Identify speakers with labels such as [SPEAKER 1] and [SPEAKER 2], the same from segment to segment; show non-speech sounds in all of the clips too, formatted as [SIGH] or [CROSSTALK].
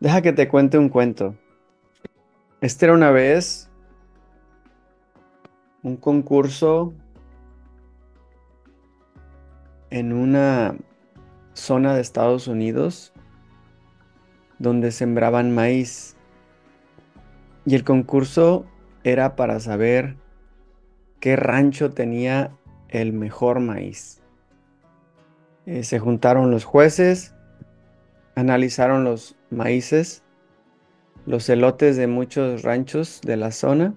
[SPEAKER 1] Deja que te cuente un cuento. Este era una vez un concurso en una zona de Estados Unidos donde sembraban maíz. Y el concurso era para saber qué rancho tenía el mejor maíz. Eh, se juntaron los jueces, analizaron los maíces, los elotes de muchos ranchos de la zona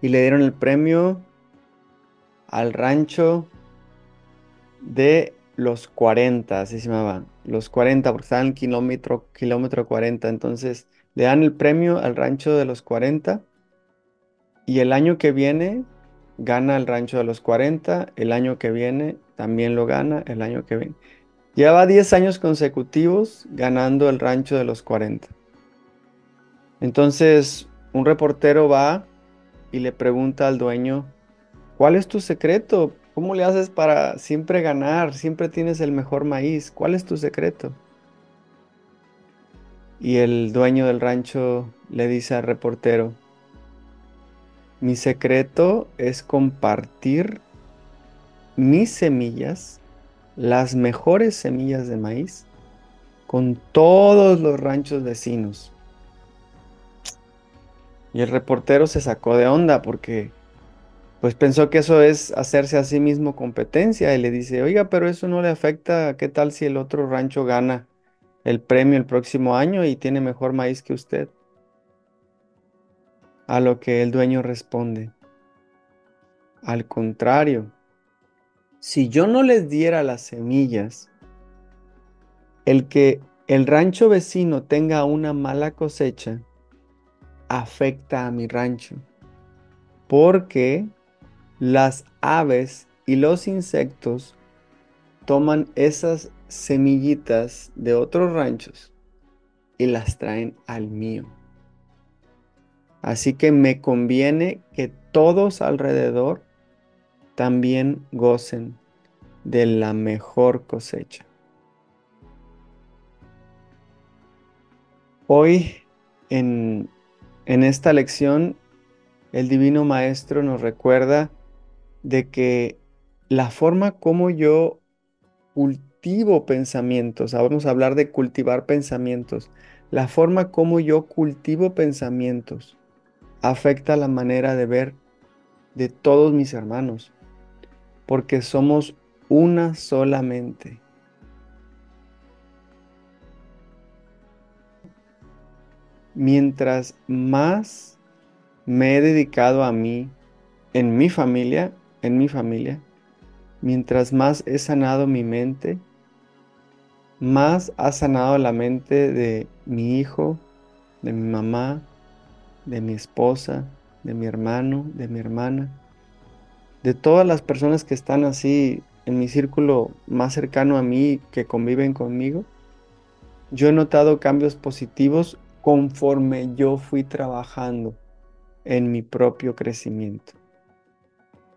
[SPEAKER 1] y le dieron el premio al rancho de los 40, así se llamaba, los 40, porque estaban en kilómetro, kilómetro 40, entonces le dan el premio al rancho de los 40 y el año que viene gana el rancho de los 40, el año que viene también lo gana, el año que viene. Lleva 10 años consecutivos ganando el rancho de los 40. Entonces, un reportero va y le pregunta al dueño, ¿cuál es tu secreto? ¿Cómo le haces para siempre ganar? Siempre tienes el mejor maíz. ¿Cuál es tu secreto? Y el dueño del rancho le dice al reportero, mi secreto es compartir mis semillas, las mejores semillas de maíz, con todos los ranchos vecinos. Y el reportero se sacó de onda porque pues pensó que eso es hacerse a sí mismo competencia y le dice, oiga, pero eso no le afecta, ¿qué tal si el otro rancho gana el premio el próximo año y tiene mejor maíz que usted? A lo que el dueño responde, al contrario, si yo no les diera las semillas, el que el rancho vecino tenga una mala cosecha afecta a mi rancho, porque las aves y los insectos toman esas semillitas de otros ranchos y las traen al mío. Así que me conviene que todos alrededor también gocen de la mejor cosecha. Hoy en, en esta lección el Divino Maestro nos recuerda de que la forma como yo cultivo pensamientos, vamos a hablar de cultivar pensamientos, la forma como yo cultivo pensamientos afecta la manera de ver de todos mis hermanos, porque somos una solamente. Mientras más me he dedicado a mí, en mi familia, en mi familia, mientras más he sanado mi mente, más ha sanado la mente de mi hijo, de mi mamá, de mi esposa, de mi hermano, de mi hermana, de todas las personas que están así en mi círculo más cercano a mí, que conviven conmigo, yo he notado cambios positivos conforme yo fui trabajando en mi propio crecimiento.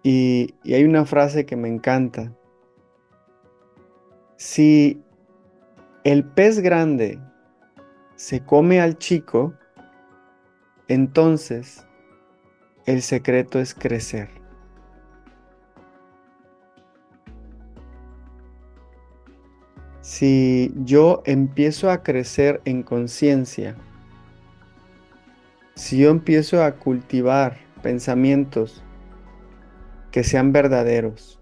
[SPEAKER 1] Y, y hay una frase que me encanta. Si el pez grande se come al chico, entonces el secreto es crecer. Si yo empiezo a crecer en conciencia, si yo empiezo a cultivar pensamientos que sean verdaderos,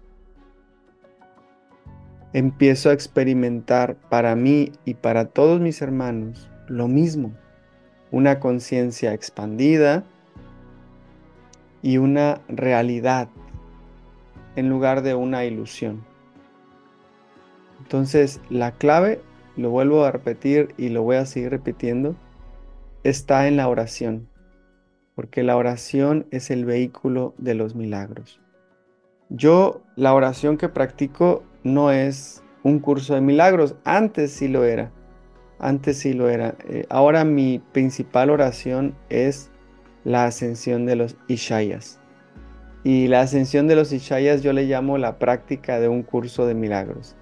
[SPEAKER 1] empiezo a experimentar para mí y para todos mis hermanos lo mismo una conciencia expandida y una realidad en lugar de una ilusión. Entonces, la clave, lo vuelvo a repetir y lo voy a seguir repitiendo, está en la oración, porque la oración es el vehículo de los milagros. Yo, la oración que practico no es un curso de milagros, antes sí lo era antes sí lo era. Eh, ahora mi principal oración es la ascensión de los Ishayas. Y la ascensión de los Ishayas yo le llamo la práctica de un curso de milagros.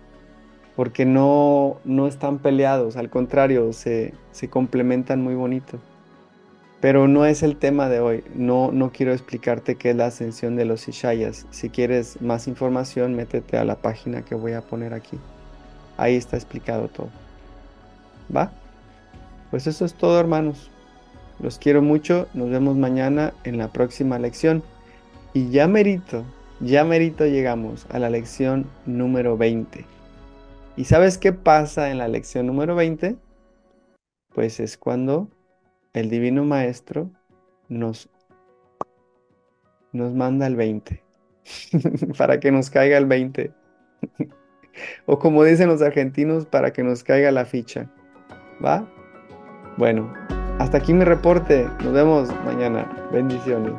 [SPEAKER 1] Porque no, no están peleados, al contrario, se, se complementan muy bonito. Pero no es el tema de hoy. No, no quiero explicarte qué es la ascensión de los Ishayas. Si quieres más información, métete a la página que voy a poner aquí. Ahí está explicado todo. ¿Va? Pues eso es todo, hermanos. Los quiero mucho. Nos vemos mañana en la próxima lección. Y ya merito, ya merito llegamos a la lección número 20. ¿Y sabes qué pasa en la lección número 20? Pues es cuando el Divino Maestro nos, nos manda el 20, [LAUGHS] para que nos caiga el 20. [LAUGHS] o como dicen los argentinos, para que nos caiga la ficha. ¿Va? Bueno, hasta aquí mi reporte. Nos vemos mañana. Bendiciones.